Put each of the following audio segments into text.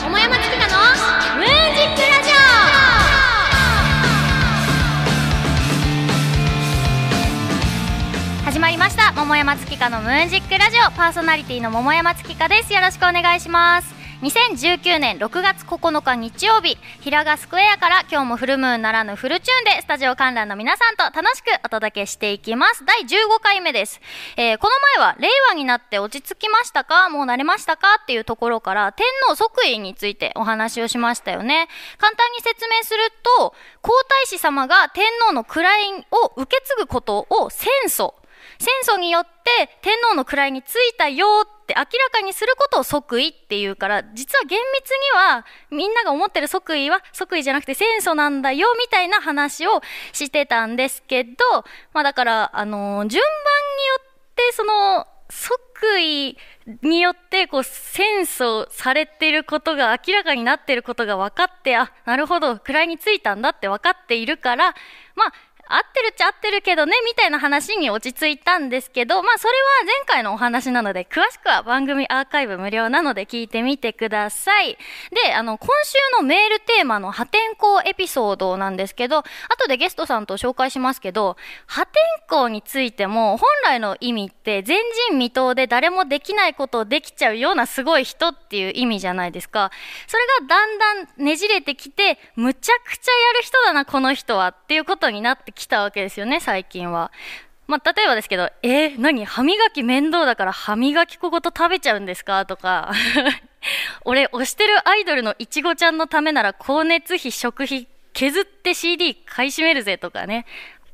桃山月花のムーンジックラジオ始まりました。桃山月花のムーンジックラジオ。パーソナリティの桃山月花です。よろしくお願いします。2019年6月9日日曜日平賀スクエアから今日もフルムーンならぬフルチューンでスタジオ観覧の皆さんと楽しくお届けしていきます。第15回目です、えー、この前は令和になって落ち着きましたか？もう慣れましたか？っていうところから天皇即位についてお話をしましたよね。簡単に説明すると皇太子様が天皇の位を受け継ぐことを戦争戦争によって天皇の位についたよって明らかにすることを即位っていうから、実は厳密にはみんなが思ってる即位は即位じゃなくて戦争なんだよみたいな話をしてたんですけど、まあだから、あの、順番によってその即位によってこう戦争されてることが明らかになってることが分かって、あ、なるほど、位についたんだって分かっているから、まあ合ってるっちゃ合ってるけどね、みたいな話に落ち着いたんですけど、まあそれは前回のお話なので、詳しくは番組アーカイブ無料なので聞いてみてください。で、あの、今週のメールテーマの破天荒エピソードなんですけど、後でゲストさんと紹介しますけど、破天荒についても本来の意味って前人未到で誰もできないことをできちゃうようなすごい人っていう意味じゃないですか。それがだんだんねじれてきて、むちゃくちゃやる人だな、この人はっていうことになってき来たわけですよね、最近は。まあ、例えばですけど、えー、何？歯磨き面倒だから歯磨き粉ごと食べちゃうんですか？とか、俺、推してるアイドルのいちごちゃんのためなら光熱費、食費、削って CD 買い占めるぜとかね。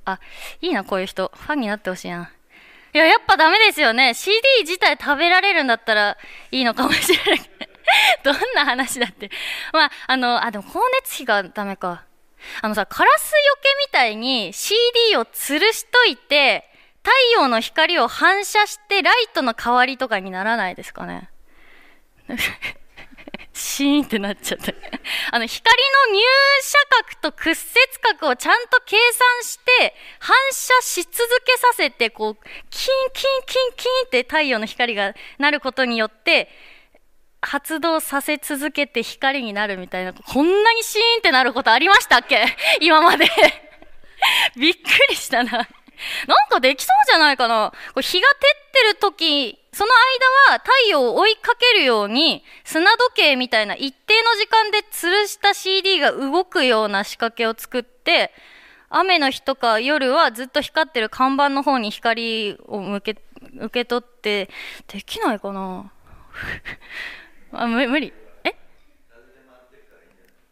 あ、いいな、こういう人。ファンになってほしいな。いや、やっぱダメですよね。CD 自体食べられるんだったらいいのかもしれない。どんな話だって。まあ、あの、あ、でも光熱費がダメか。あのさ、カラスよけみたいに CD を吊るしといて、太陽の光を反射してライトの代わりとかにならないですかね？シーンってなっちゃった。あの、光の入射角と屈折角をちゃんと計算して、反射し続けさせて、こう、キンキンキンキンって太陽の光がなることによって、発動させ続けて光になるみたいな、こんなにシーンってなることありましたっけ？今まで。びっくりしたな。なんかできそうじゃないかな。これ日が照ってる時、その間は太陽を追いかけるように砂時計みたいな一定の時間で吊るした CD が動くような仕掛けを作って、雨の日とか夜はずっと光ってる看板の方に光を向け、受け取って、できないかな。あ無無理。え？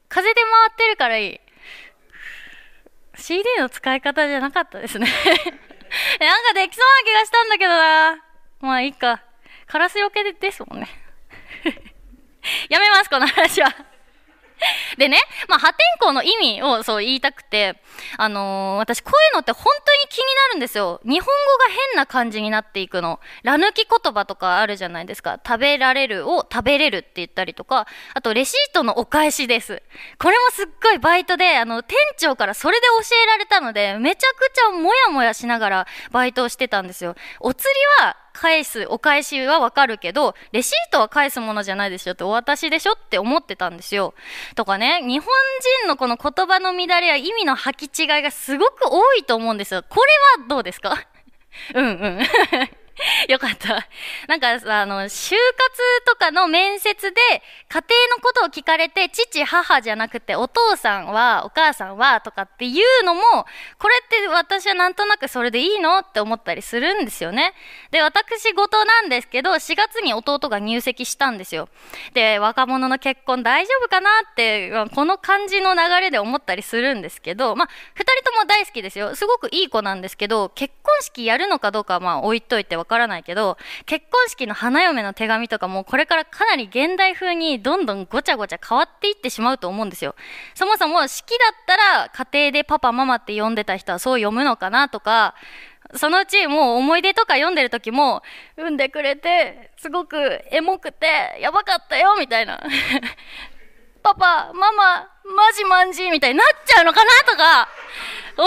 風で回ってるからいい。CD の使い方じゃなかったですね。なんかできそうな気がしたんだけどな。まあいいか。カラスよけですもんね。やめますこの話は。でね、まあ、破天荒の意味をそう言いたくて、あのー、私こういうのって本当に気になるんですよ。日本語が変な感じになっていくの。ら抜き言葉とかあるじゃないですか。食べられるを食べれるって言ったりとか、あとレシートのお返しです。これもすっごいバイトで、あの、店長からそれで教えられたので、めちゃくちゃもやもやしながらバイトをしてたんですよ。お釣りは返す、お返しはわかるけど、レシートは返すものじゃないでしょって、お渡しでしょって思ってたんですよ。とかね、日本人のこの言葉の乱れや意味の履き違いがすごく多いと思うんですよ。これはどうですか？うんうん。よかった。なんかさ、あの、就活とかの面接で、家庭のことを聞かれて、父、母じゃなくて、お父さんは、お母さんは、とかっていうのも、これって私はなんとなくそれでいいのって思ったりするんですよね。で、私事なんですけど、4月に弟が入籍したんですよ。で、若者の結婚大丈夫かなって、この感じの流れで思ったりするんですけど、まあ、二人とも大好きですよ。すごくいい子なんですけど、結婚式やるのかどうかはまあ置いといてわからないけど、結婚式の花嫁の手紙とかもこれからかなり現代風にどんどんごちゃごちゃ変わっていってしまうと思うんですよ。そもそも式だったら家庭でパパママって呼んでた人はそう読むのかなとか、そのうちもう思い出とか読んでる時も、産んでくれて、すごくエモくて、やばかったよ、みたいな。パパ、ママ、マジマンジみたいになっちゃうのかなとか、思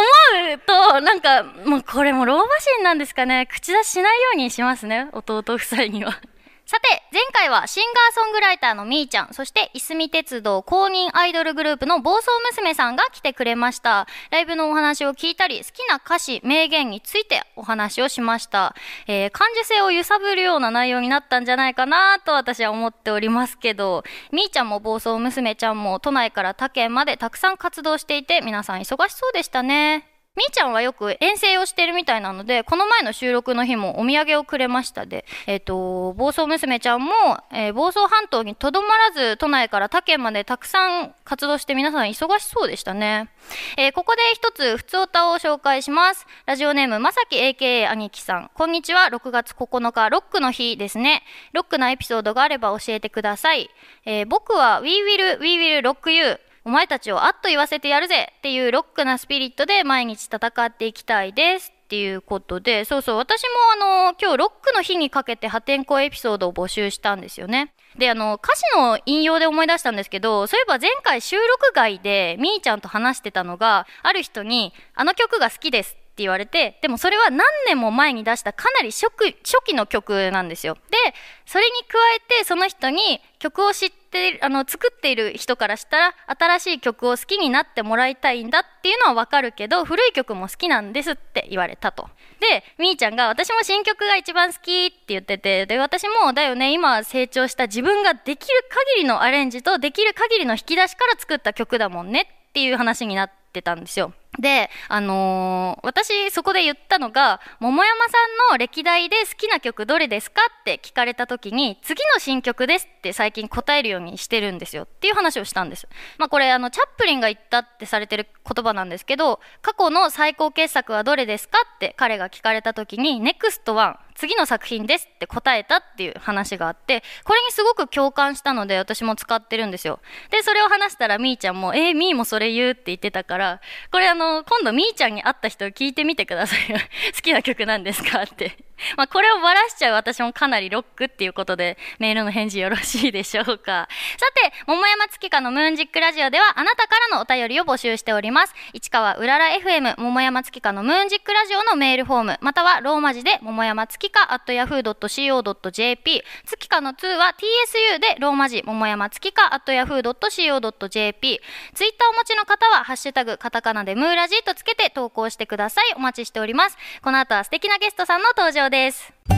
うと、なんか、もうこれも老婆心なんですかね。口出ししないようにしますね。弟夫妻には。さて、前回はシンガーソングライターのみーちゃん、そしていすみ鉄道公認アイドルグループの暴走娘さんが来てくれました。ライブのお話を聞いたり、好きな歌詞、名言についてお話をしました。えー感受性を揺さぶるような内容になったんじゃないかなと私は思っておりますけど、みーちゃんも暴走娘ちゃんも都内から他県までたくさん活動していて、皆さん忙しそうでしたね。みーちゃんはよく遠征をしてるみたいなので、この前の収録の日もお土産をくれましたで、えっ、と、暴走娘ちゃんも、えー房総半島にとどまらず、都内から他県までたくさん活動して皆さん忙しそうでしたね。えーここで一つ、ふつおたを紹介します。ラジオネーム、まさき AKA 兄貴さん。こんにちは、6月9日、ロックの日ですね。ロックなエピソードがあれば教えてください。えー僕は We Will, We Will Rock You お前たちをあっと言わせてやるぜっていうロックなスピリットで毎日戦っていきたいですっていうことで、そうそう、私もあの、今日ロックの日にかけて破天荒エピソードを募集したんですよね。で、あの、歌詞の引用で思い出したんですけど、そういえば前回収録外でみーちゃんと話してたのが、ある人に、あの曲が好きですって言われて、でもそれは何年も前に出したかなり初期初期の曲なんですよ。で、それに加えてその人に曲を知って、あの、作っている人からしたら、新しい曲を好きになってもらいたいんだっていうのはわかるけど、古い曲も好きなんですって言われたと。で、みーちゃんが、私も新曲が一番好きって言ってて、で、私も、だよね、今成長した自分ができる限りのアレンジと、できる限りの引き出しから作った曲だもんねっていう話になってたんですよ。で、あのー私そこで言ったのが、桃山さんの歴代で好きな曲どれですかって聞かれた時に、次の新曲ですって最近答えるようにしてるんですよっていう話をしたんです。まあこれあの、チャップリンが言ったってされてる言葉なんですけど、過去の最高傑作はどれですかって彼が聞かれた時に、ネクストワン、次の作品ですって答えたっていう話があって、これにすごく共感したので私も使ってるんですよ。で、それを話したらみーちゃんも、えー、みーもそれ言うって言ってたから、これあの、今度みーちゃんに会った人聞いてみてくださいよ。好きな曲なんですか？って。まあ、これをバラしちゃう私もかなりロックっていうことで、メールの返事よろしいでしょうか。さて、桃山月花のムーンジックラジオでは、あなたからのお便りを募集しております。市川うらら FM、桃山月花のムーンジックラジオのメールフォーム、またはローマ字で、桃山月花 at yahoo.co.jp、月花の2は TSU で、ローマ字、桃山月花 at yahoo.co.jp、ツイッターお持ちの方は、ハッシュタグ、カタカナでムーラジとつけて投稿してください。お待ちしております。この後は素敵なゲストさんの登場です。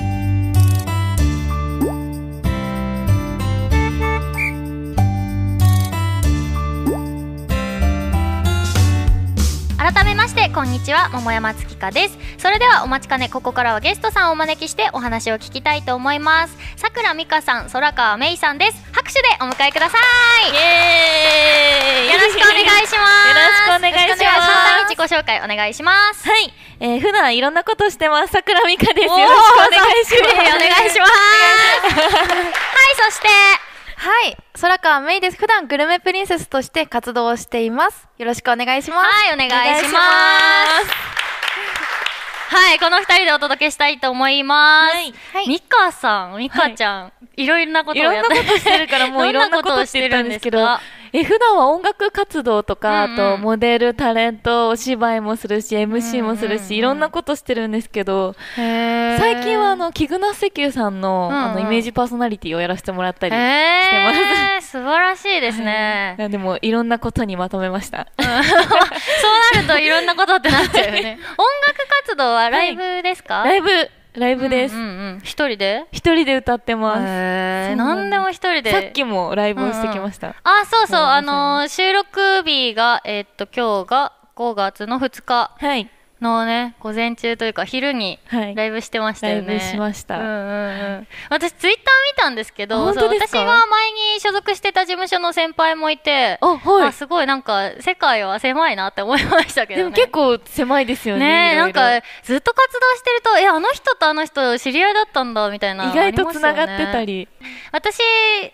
改めましてこんにちは桃山月花です。それではお待ちかねここからはゲストさんをお招きしてお話を聞きたいと思います。さくらみかさん空川めいさんです。拍手でお迎えください。イエーイ。よろしくお願いします。よろしくお願いします。簡単に自己紹介お願いします。はい、えー、普段いろんなことしてます。桜美香です。よろしくお願いします。お願いしますはいそしてはい、空川めいです。普段グルメプリンセスとして活動をしています。よろしくお願いします。はいお願いします。はいこの二人でお届けしたいと思います、はい。はい。さんみかちゃん、い、ろいろなこといろんなをやってことしてるからもういろんなことしてたんですけど え普段は音楽活動とか、うんうん。あとモデルタレントお芝居もするし MC もするし、うんうんうん。いろんなことしてるんですけど最最近はあのキグナ石油さんの,、うんうん。あのイメージパーソナリティをやらせてもらったり、へー 素晴らしいですね、でもいろんなことにまとめました。そうなるといろんなことってなっちゃうよね。音楽活動はライブですか、ライブライブです、うんうんうん。一人で？一人で歌ってます、何でも一人で？さっきもライブをしてきました、あそうそう。そうあのー収録日がえーっと今日が5月の2日。はいのね午前中というか昼にはい。ライブしてましたよね、ライブしました。うんうんうん、私ツイッター見たんですけど私が前に所属してた事務所の先輩もいてあはい。あすごいなんか世界は狭いなって思いましたけどね。でも結構狭いですよねねえなんかずっと活動してるとえあの人とあの人知り合いだったんだみたいな意外とつながってたり。り私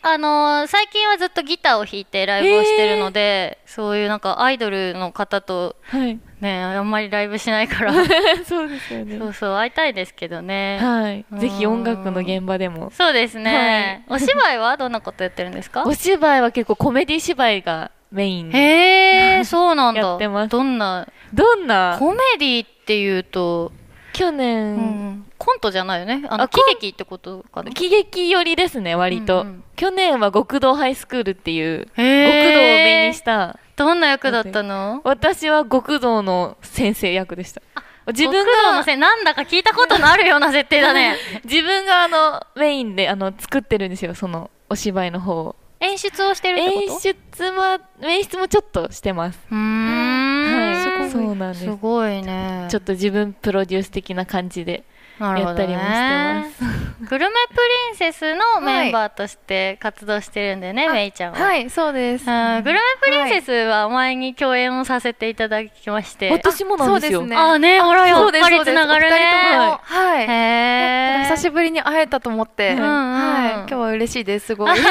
あのー最近はずっとギターを弾いてライブをしてるので、そういうなんかアイドルの方とはいねあんまりライブしないから。そうですよね。そうそう会いたいですけどね。はい。うん。ぜひ音楽の現場でも。そうですね、お芝居はどんなことやってるんですか？お芝居は結構コメディ芝居がメイン。でへえそうなんだ。やってます。どんな？どんな？コメディっていうと？去う年んコントじゃないよね？あのあ喜劇ってことかな？喜劇寄りですね割と、うんうん。去年は極道ハイスクールっていう極道を目にした。どんな役だったの？私は極道の先生役でした。自分極道のがせいなんだか聞いたことのあるような設定だね。自分があのメインであの作ってるんですよそのお芝居の方を。演出をしてるってこと？演出は演出もちょっとしてます。うーん、はい。そうなんです。すごいね。ちょっと自分プロデュース的な感じでやったりもしてます。グルメプリンセスのメンバーとして活動してるんだよね、めい。ちゃんは、はい、そうです。うんグルメプリンセスは前に共演をさせていただきまして、私もなんですよ。そうですね。あねほらやっぱりつながるお二人とねも。はい。へえ久しぶりに会えたと思って、うんうんはい、今日は嬉しいです、すごい。よか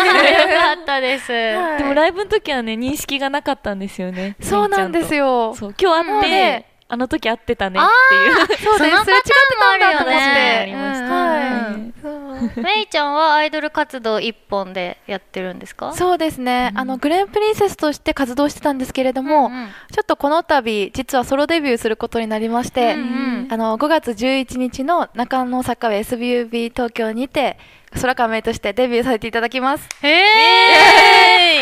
ったです、はい。でもライブの時はね認識がなかったんですよねそうなんですよ。よ。そう今日会って、あの時会ってたねっていう。そうです、すれ違ってたんだと思って。ありました。はい。ね。そう。めいちゃんはアイドル活動一本でやってるんですか？そうですね、あのグレーンプリンセスとして活動してたんですけれども、ちょっとこの度実はソロデビューすることになりまして、あの5月11日の中野坂上 SBUB 東京にて空川メイとしてデビューさせていただきます。へ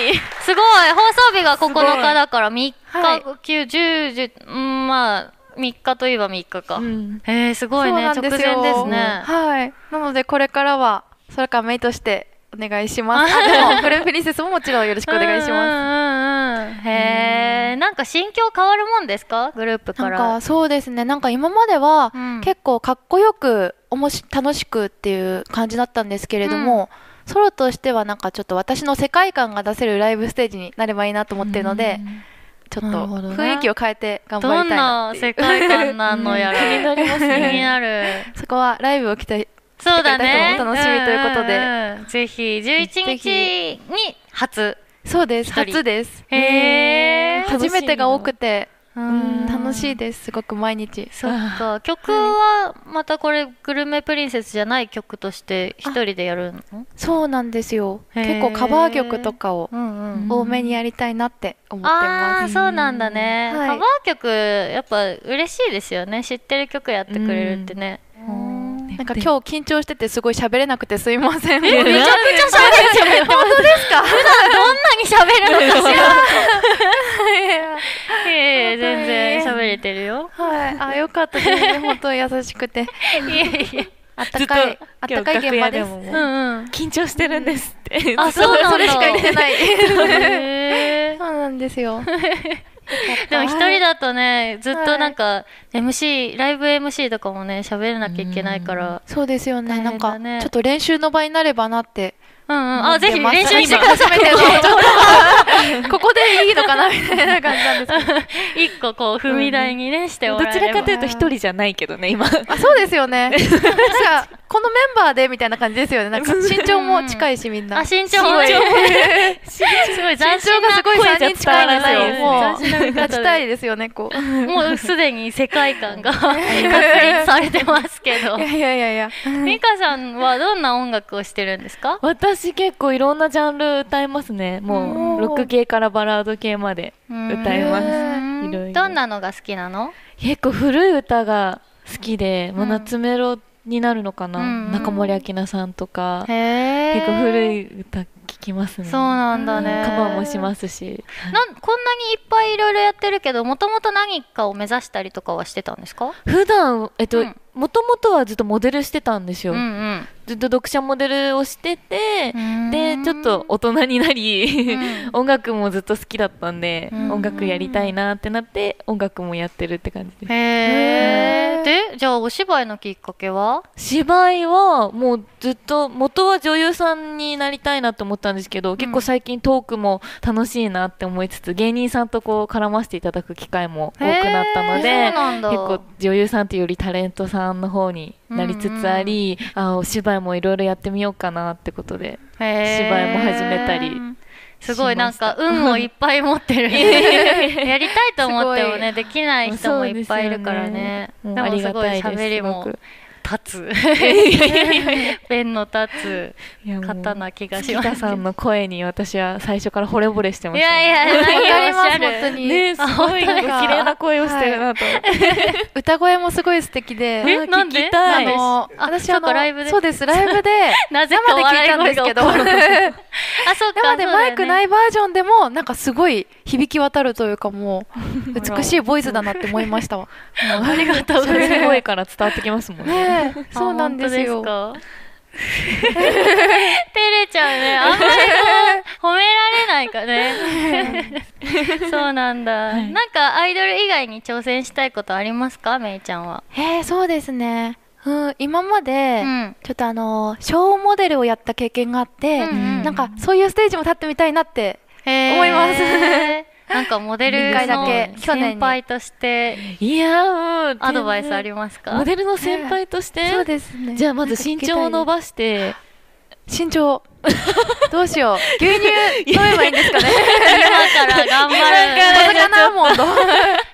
えすごい。放送日が9日だから3日、はい。9、10、10うんまあ3日といえば3日か、うん。へえすごいね。直前ですね。はい。なのでこれからは空川メイとしてお願いします。あでもグレプリンセスももちろんよろしくお願いします。ますへえなんか心境変わるもんですか？グループかなんらかそうですね。なんか今まではうん。結構かっこよくおもし楽しくっていう感じだったんですけれども、ソロとしてはなんかちょっと私の世界観が出せるライブステージになればいいなと思ってるので、ちょっと雰囲気を変えて頑張どんりたいなっていう。な世界観なのやら。うん。気になりますね気になる。そこはライブを期待そうだね。楽しみということで。んうん。うんぜひ11日に初。そうです。初です。へえ初めてが多くて。うん楽しいですすごく毎日。そっか。曲はまたこれグルメプリンセスじゃない曲として一人でやるの？そうなんですよ。結構カバー曲とかを多めにやりたいなって思ってああますそうなんだね、はい。カバー曲やっぱ嬉しいですよね。知ってる曲やってくれるってね、うんなんか今日緊張しててすごい喋れなくてすいません。めちゃくちゃ喋ってる本当ですか普段どんなに喋るのかしらいやいや全然喋れてるよはい、あ、よかったです。本当に優しくて。いやいやあったかい、あったかい現場です。もうんうん緊張してるんですってあそうそれしか言ってない。そうなんですよ。でも一人だとねずっとなんか MC ライブ MC とかもね喋らなきゃいけないからそうですよね。大なんかちょっと練習の場になればなって。うんうんあぜひ練習してくくださいい。ここでいいのかなみたいな感じなんですけど。一個こう踏み台にねしてどちもらえればらかというと一人じゃないけどね今あ、そうですよね。なんか、このメンバーでみたいな感じですよね。なんか身長も近いしみんな。あ身長もすごい身長がすごい3人近いんですよ。もう、ちたいですよね、こう。もうすでに世界観が 確立されてますけどいやいやいやいや。美香さんはどんな音楽をしてるんですか？私結構いろんなジャンル歌いますね。もうロック系からバラード系まで歌います。うん。いろいろ。どんなのが好きなの？結構古い歌が好きで、もううん夏メロになるのかな、うん。中森明菜さんとか、へ結構古いい歌聞きますね。そうなんだね。カバーもしますし。なんこんなにいっぱいいろいろやってるけどもともと何かを目指したりとかはしてたんですか？普段えっとうん。もともとはずっとモデルしてたんですよ、うんうんずっと読者モデルをしてて、うん。でちょっと大人になり、うん。音楽もずっと好きだったんで、うん。音楽やりたいなってなって音楽もやってるって感じです。へえでじゃあお芝居のきっかけは？芝居はもうずっと元は女優さんになりたいなと思ったんですけど、結構最近トークも楽しいなって思いつつ芸人さんとこう絡ませていただく機会も多くなったのへで結構女優さんというよりタレントさんの方になりつつあり、あお芝居もいろいろやってみようかなってことで芝居も始めたりすごいなんか運をいっぱい持ってる。やりたいと思ってもねできない人もいっぱいいるからね。そうでもうありがたいです喋りも立つ。ペンの立つ方な気がします。さんの声に私は最初から惚れ惚れしてました、いやいやわかります。本当に、ねすごい綺麗な声をしてるなと。思って、歌声もすごい素敵でえなんで？あのあ私そっかライブで。そうですライブで 生で聞いたんですけど。あそうか生でマイクないいバージョンでもなんかすごい響き渡るというかもう美しいボイスだなって思いましたわ。ありがとうございます。それ声から伝わってきますもんね そうなんですよ。照れちゃうね。あんまりこう褒められないかね。そうなんだ、はい。なんかアイドル以外に挑戦したいことありますか？めいちゃんは。えー、そうですね。うん今まで、うん。ちょっとあのショーモデルをやった経験があって、うんうん。なんかそういうステージも立ってみたいなって思いますなんかモデルの先輩としていやもうアドバイスありますか？モデルの先輩として、そうですね。じゃあまず身長を伸ばして。身長。どうしよう。牛乳飲めばいいんですかね？今から頑張る。これかなもんと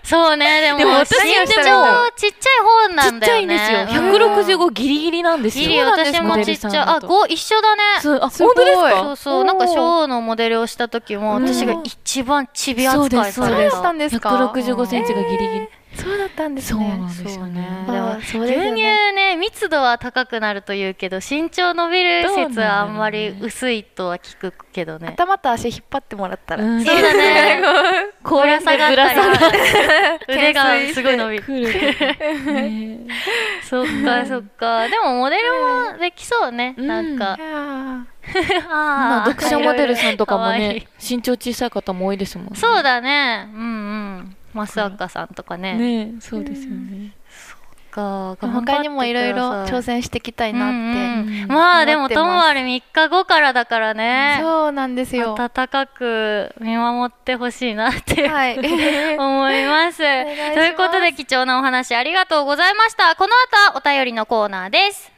そうねでもでも私身長ちっちゃい方なちっちゃんだよね。いんですよ。うん。165ギリギリなんですよ。ギリ私もちっちゃいあモデルさんだと。五一緒だね。そうあすごい。本当ですか？そうそう。なんかショーのモデルをした時もうん。私が一番ちび扱いされそうそうです。か？165センチがギリギリ、そうだったんですそうねなんですよね。牛乳ですよね。ね密度は高くなるというけど身長伸びる説はあんまり薄いとは聞くけどね。頭と足引っ張ってもらったら、うん。そうだね。こうやってぶら下がって腕がすごい伸びる。そっかそっか。でもモデルもできそうね。うん。なんか。まあ、読者モデルさんとかもね身長小さい方も多いですもんね。そうだね。うんうん増赤さんとかね。ねそうですよね、か。他にもいろいろ挑戦していきたいなって、うんうんまあでもともあれ3日後からだからね。そうなんですよ。温かく見守ってほしいなってはい。思います。ということで貴重なお話ありがとうございました。この後はお便りのコーナーです。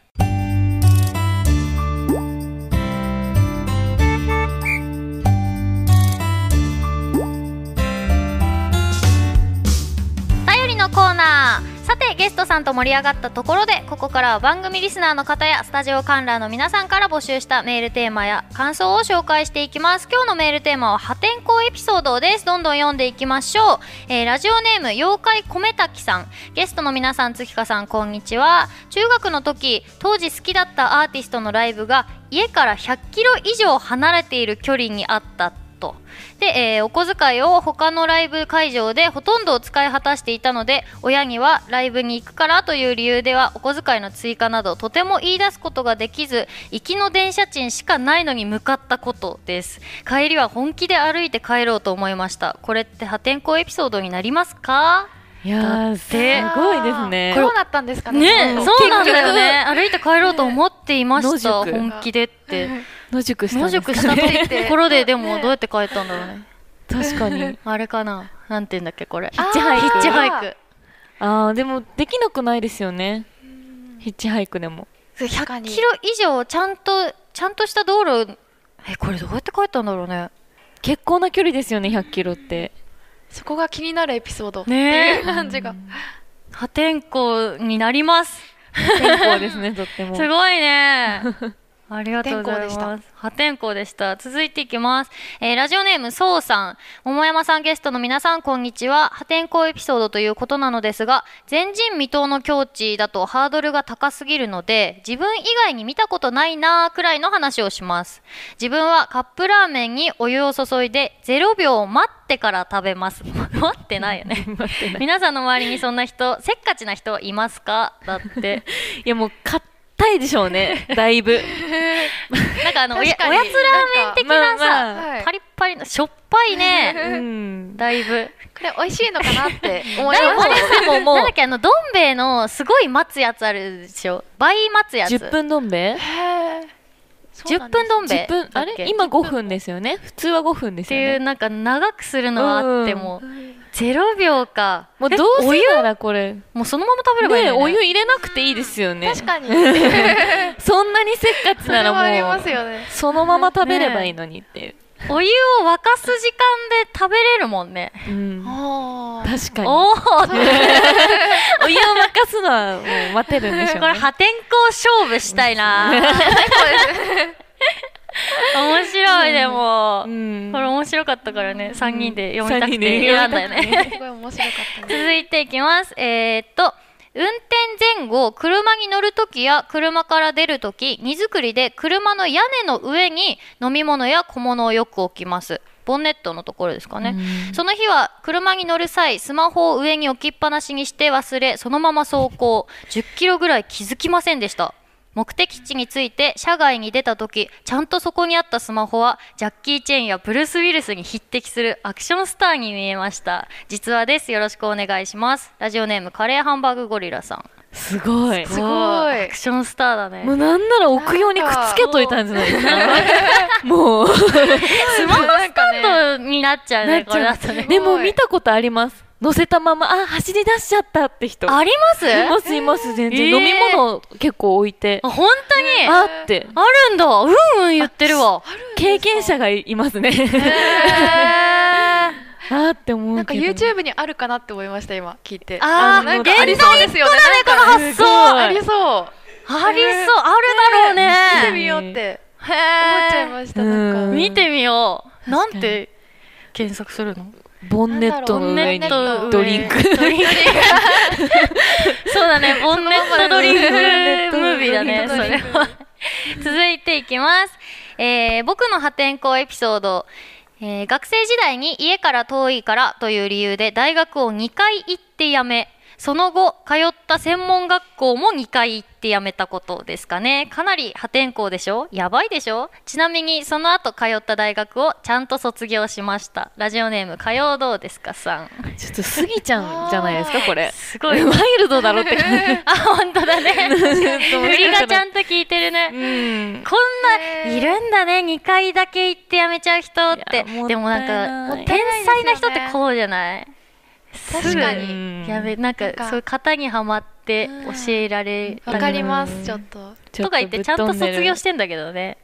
のコーナー。さてゲストさんと盛り上がったところでここからは番組リスナーの方やスタジオ観覧の皆さんから募集したメールテーマや感想を紹介していきます。今日のメールテーマは破天荒エピソードです。どんどん読んでいきましょう、えーラジオネーム妖怪米滝さん。ゲストの皆さん月香さんこんにちは。中学の時当時好きだったアーティストのライブが家から100キロ以上離れている距離にあった。ってと。で、えーお小遣いを他のライブ会場でほとんどを使い果たしていたので親にはライブに行くからという理由ではお小遣いの追加などとても言い出すことができず行きの電車賃しかないのに向かったことです。帰りは本気で歩いて帰ろうと思いました。これって破天荒エピソードになりますか？いやーすて。ごいですね。こうなったんですかね？ねうんそうなんだよね。歩いて帰ろうと思っていました。本気でって 野宿したん野ですか宿したとって。ところででもどうやって帰ったんだろうね。確かに。あれかな。なんて言うんだっけこれ。ヒッチハイクヒッチハイク。あーでもできなくないですよね。ヒッチハイクでも。確かに。キロ以上ちゃんとちゃんとした道路えこれどうやって帰ったんだろうね。結構な距離ですよね100キロって。そこが気になるエピソードねっていう感じが。破天荒になります。天候ですねとっても。すごいね ありがとうございます。破天荒でした。続いていきます。えーラジオネーム、そうさん。桃山さんゲストの皆さん、こんにちは。破天荒エピソードということなのですが、前人未到の境地だとハードルが高すぎるので、自分以外に見たことないなーくらいの話をします。自分はカップラーメンにお湯を注いで0秒待ってから食べます。待ってないよね。皆さんの周りにそんな人、せっかちな人いますか？だって。いやもう硬いでしょうね。だいぶ。なんかあの おやおやつラーメン的なさ、まあまあ。はいパリッパリのしょっぱいね。うん。だいぶ。これ美味しいのかなって思いましたでももうなんだっけ？あのどん兵衛のすごい待つやつあるでしょ？倍待つやつ。10分どん兵衛？へー。そうな10んです分どん兵衛。10分あれ？今5分ですよね。普通は5分でってすよね。いうなんか長くするのはあっても、0秒か。えもうどうお湯？せならこれもうそのまま食べればいいね。お湯入れなくていいですよね。確かに。そんなにせっかちそならもう。ますよね。そのまま食べればいいのにっていう、お湯を沸かす時間で食べれるもんね。うん。確かに。おお お湯を沸かすのはもう待てるんでしょうね。これ破天荒勝負したいな 面白いでも、うん。これ面白かったからね。3人で読みたくて選んだよね。すごい面白かったね。続いていきます。えー、っと運転前後車に乗るときや車から出るとき荷造りで車の屋根の上に飲み物や小物をよく置きます。ボンネットのところですかね、うん。その日は車に乗る際スマホを上に置きっぱなしにして忘れそのまま走行。10キロぐらい気づきませんでした目的地に着いて車外に出た時ちゃんとそこにあったスマホはジャッキー・チェンやブルース・ウィルスに匹敵するアクションスターに見えました。実話です。よろしくお願いします。ラジオネームカレーハンバーグゴリラさん。すごい。すごい。アクションスターだね。もうなんなら置くようにくっつけといたんじゃないですかもう。スマホスタンドになっちゃうねこれだとね。でも見たことあります乗せたままあ走り出しちゃったって人。あります？いますいます全然、えー飲み物結構置いて。あ本当に？あって。あるんだ。うんうん言ってるわ。経験者がいますね。へー。あって思なんか YouTube にあるかなって思いました今聞いて。あーなんか現代ありそうですよね。この発想。ありそう。ありそう、あるだろうね。見てみようって。へ思っちゃいーましたなんか。うん。見てみよう。なんて検索するの？ボンネットの上にドリンクそうだね、ボンネットドリンクムービーだね、それは。続いていきます。えー僕の破天荒エピソード。えー学生時代に家から遠いからという理由で大学を2回行って辞め、その後、通った専門学校も2回行って辞めたことですかね。かなり破天荒でしょ？やばいでしょ？ちなみに、その後通った大学をちゃんと卒業しました。ラジオネーム、火曜どうですかさん。ちょっと過ぎちゃうんじゃないですか これすごい。ワイルドだろって感じ あ、本当だね。振りがちゃんと聞いてるうね。んこんな、いるんだね。2回だけ行ってやめちゃう人って。でもなんか、天才な人ってこうじゃない？確かうに。んやべ、なんかなんか。そういう型にはまって教えられたわかりりますちょっと。ちょっとか言ってちゃんと卒業ししてんだけどね。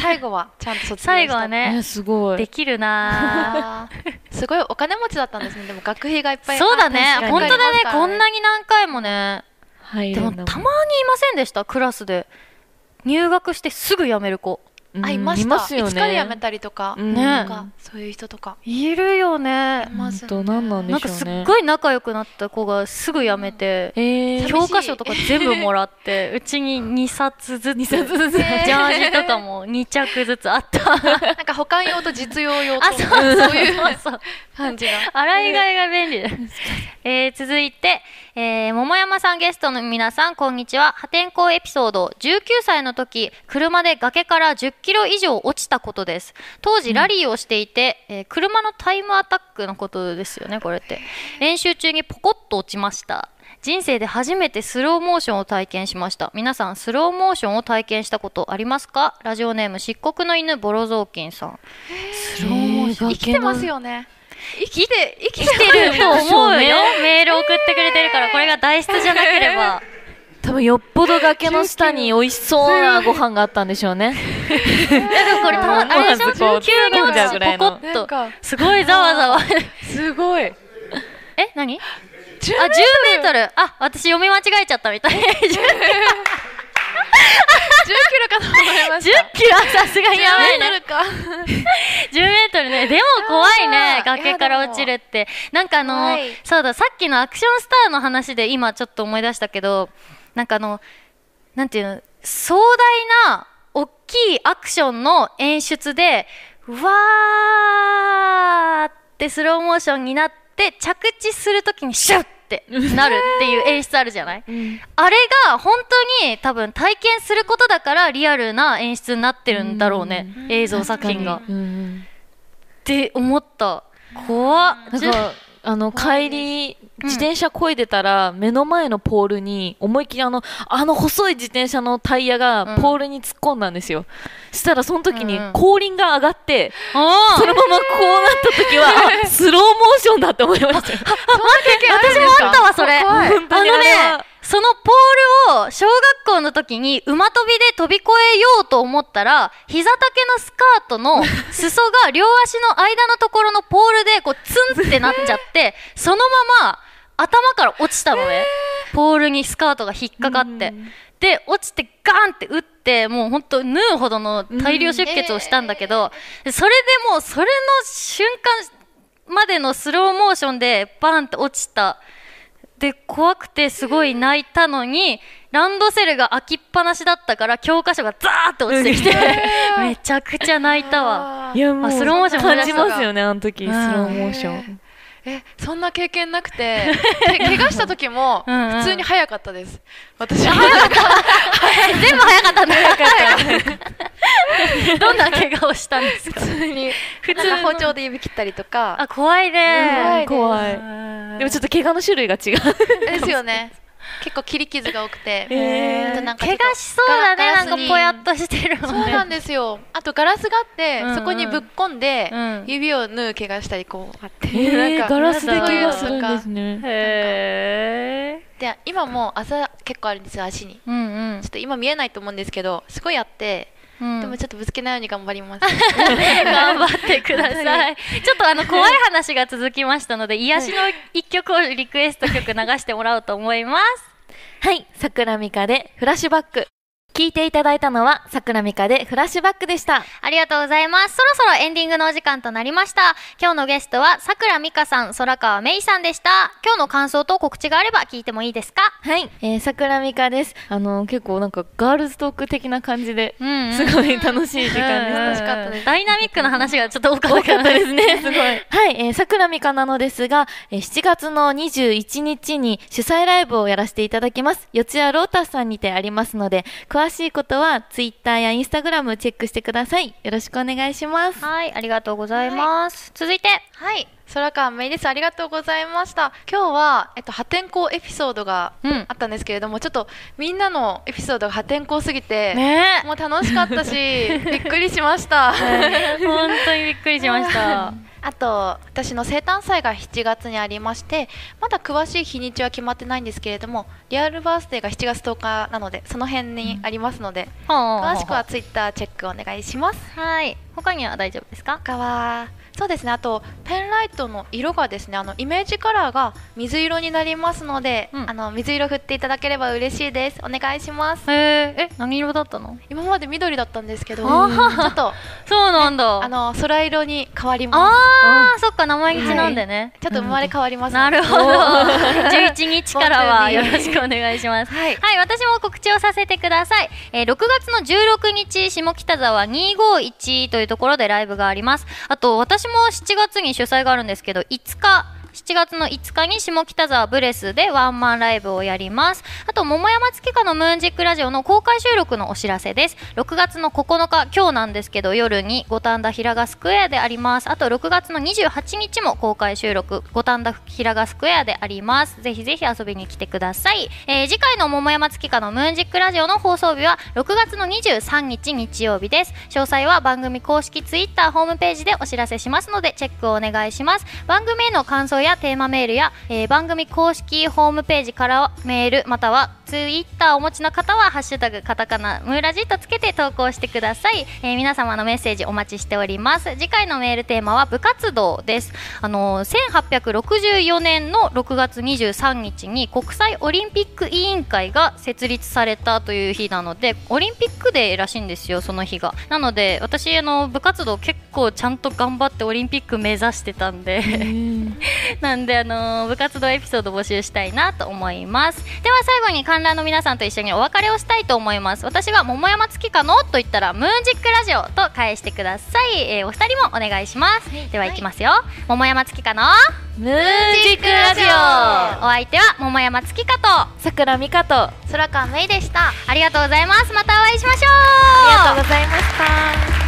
最後はちゃんと卒業した。最後はね、すごい。できるな。すごいお金持ちだったんですね。でも学費がいっぱいそうだね。あ。本当だね。こんなに何回もね。入でもたまにいませんでした？クラスで。入学してすぐ辞める子。うん。あいました。いますよね。いつかで辞めたりとか、うん。ねなんかそういう人とか。いるよね。い。ます本当何なんでなんかしょうね。すっごい仲良くなった子がすぐ辞めて、えー。寂しい。教科書とか全部もらって、うちに2冊ずつ、2冊ずつ。ジャージとかも2着ずつあった。なんか保管用と実用用とあ、そう。そういうそうそう。感じが洗い替えが便利だ。えー続いて、えー桃山さんゲストの皆さん、こんにちは。破天荒エピソード。19歳の時、車で崖から10キロ以上落ちたことです。当時、ラリーをしていて、えー車のタイムアタックのことですよね、これって。練習中にポコッと落ちました。人生で初めてスローモーションを体験しました。皆さん、スローモーションを体験したことありますか？ラジオネーム、漆黒の犬、ボロ雑巾さん。スローモーション。生きてますよね生きて生きてると思うよ。ねメール送ってくれてるから、これが代筆じゃなければ。多分よっぽど崖の下に 美味しそうなご飯があったんでしょうねいやでもこれたま、思あれでしょわずこう急に落ちてぐらいのポコッと。すごいざわざわ。すごい え何？あ、10 10メートル。あ、私読み間違えちゃったみたい。10 10キロかと思いましたキロはさすがにやばい10メートね。ルか10メートルね。でも怖いね。崖から落ちるって。なんかあのそうだ、さっきのアクションスターの話で今ちょっと思い出したけど、なんかあの、なんていうの、壮大な、大きいアクションの演出で、うわーってスローモーションになって、着地するときにシュッってなるっていう演出あるじゃない？あれが本当に多分体験することだからリアルな演出になってるんだろうね。映像作品が。うんって思った。怖っ。なんかあの帰り自転車こいでたら、目の前のポールに思いっきりあのあの細い自転車のタイヤうん。がポールに突っ込んだんですよ、したらその時に後輪が上がって、あそのままこうなった時はあ スローモーションだって思いました。よ 私もあったわ、それ。あのねそのポールを小学校の時に馬跳びで飛び越えようと思ったら膝丈のスカートの 裾が両足の間のところのポールでこうツンってなっちゃってそのまま頭から落ちたのね。ポールにスカートが引っかかって。で落ちてガーンって打ってもうほんと縫うほどの大量出血をしたんだけど、でそれでもうそれの瞬間までのスローモーションでバーンって落ちたで怖くてすごい泣いたのにランドセルが開きっぱなしだったから教科書がザーって落ちてきて めちゃくちゃ泣いたわ。いやもうあスローモーション思い感じますよねあの時スローモーションえそんな経験なくてけ怪我した時も 普通に早かったです。私は。全部早かったんだどんな怪我をしたんですか？普通に。普通包丁で指切ったりとか。あ怖いね。怖い。でもちょっと怪我の種類が違う。ですよね結構切り傷が多くて、へー。なんか怪我しそうだね。なんかぽやっとしてるもんね。そうなんですよ。あとガラスがあって、うんうん。そこにぶっ込んで、うん。指を縫う怪我したりこうあって、えー、ガラスで怪我するんかですね。へえで今も朝結構あるんですよ足に。うんうん。ちょっと今見えないと思うんですけどすごいあって、うん。でもちょっとぶつけないように頑張ります。頑張ってください。ちょっとあの怖い話が続きましたので、癒しの一曲をリクエスト曲流してもらおうと思います。はい。桜美香でフラッシュバック聞いていただいたのは桜美香でフラッシュバックでした。ありがとうございます。そろそろエンディングのお時間となりました。今日のゲストは、さくらみかさん、空川めいさんでした。今日の感想と告知があれば聞いてもいいですか？はい、えー、桜美香です。あの結構なんかガールズトーク的な感じでうんすごい楽しい時間でした、楽しかったです。ダイナミックな話がちょっと多かったですね、す すごい。はい、えー、桜美香なのですが、えー7月の21日に主催ライブをやらせていただきます。四谷ロータスさんにてありますので、詳詳しいことはツイッターやインスタグラムチェックしてください。よろしくお願いします。はい、ありがとうございます。続いて、はい空川めいです。ありがとうございました。今日は、えっと、破天荒エピソードがうん。あったんですけれども、ちょっとみんなのエピソードが破天荒すぎて、ね。もう楽しかったし びっくりしました。本当にびっくりしました。あと私の生誕祭が7月にありましてまだ詳しい日にちは決まってないんですけれどもリアルバースデーが7月10日なのでその辺にありますので、詳詳しくはツイッターチェックお願いします。はい。他には大丈夫ですか？他はそうですね。あとペンライトの色がですねあのイメージカラーが水色になりますので、うん。あの水色振っていただければ嬉しいです。お願いします。へえ、え、何色だったの？今まで緑だったんですけどちあょーっとそうなんだ。あの空色に変わります。あー、そっか、名前吉なんでね。ちょっと生まれ変わります。なるほど。11 日からはよろしくお願いします。はい。はい、私も告知をさせてください。えー6月の16日、下北沢251というところでライブがあります。あと、私も7月に主催があるんですけど、5日、7月の5日に下北沢ブレスでワンマンライブをやります。あと、桃山月花のムーンジックラジオの公開収録のお知らせです。6月の9日、今日なんですけど、夜に五反田平賀スクエアであります。あと、6月の28日も公開収録、五反田平賀スクエアであります。ぜひぜひ遊びに来てください。えー次回の桃山月花のムーンジックラジオの放送日は6月の23日日曜日です。詳細は番組公式ツイッターホームページでお知らせしますのでチェックをお願いします。番組への感想やテーマメールや、えー番組公式ホームページからメールまたはツイッターをお持ちの方はハッシュタグカタカナムーラジとつけて投稿してください、えー皆様のメッセージお待ちしております。次回のメールテーマは部活動です。あのー1864年の6月23日に国際オリンピック委員会が設立されたという日なのでオリンピックデーらしいんですよその日が。なので私あの部活動結構ちゃんと頑張ってオリンピック目指してたんで。なんで、あのー部活動エピソード募集したいなと思います。では最後に観覧の皆さんと一緒にお別れをしたいと思います。私が桃山月花の？と言ったらムーンジックラジオと返してください、えーお二人もお願いします、ではいきますよ、桃山月花の？ムーンジックラジオ。お相手は桃山月花と。桜美香と。あ空川めいでした。ありがとうございます。またお会いしましょう。りがとうございました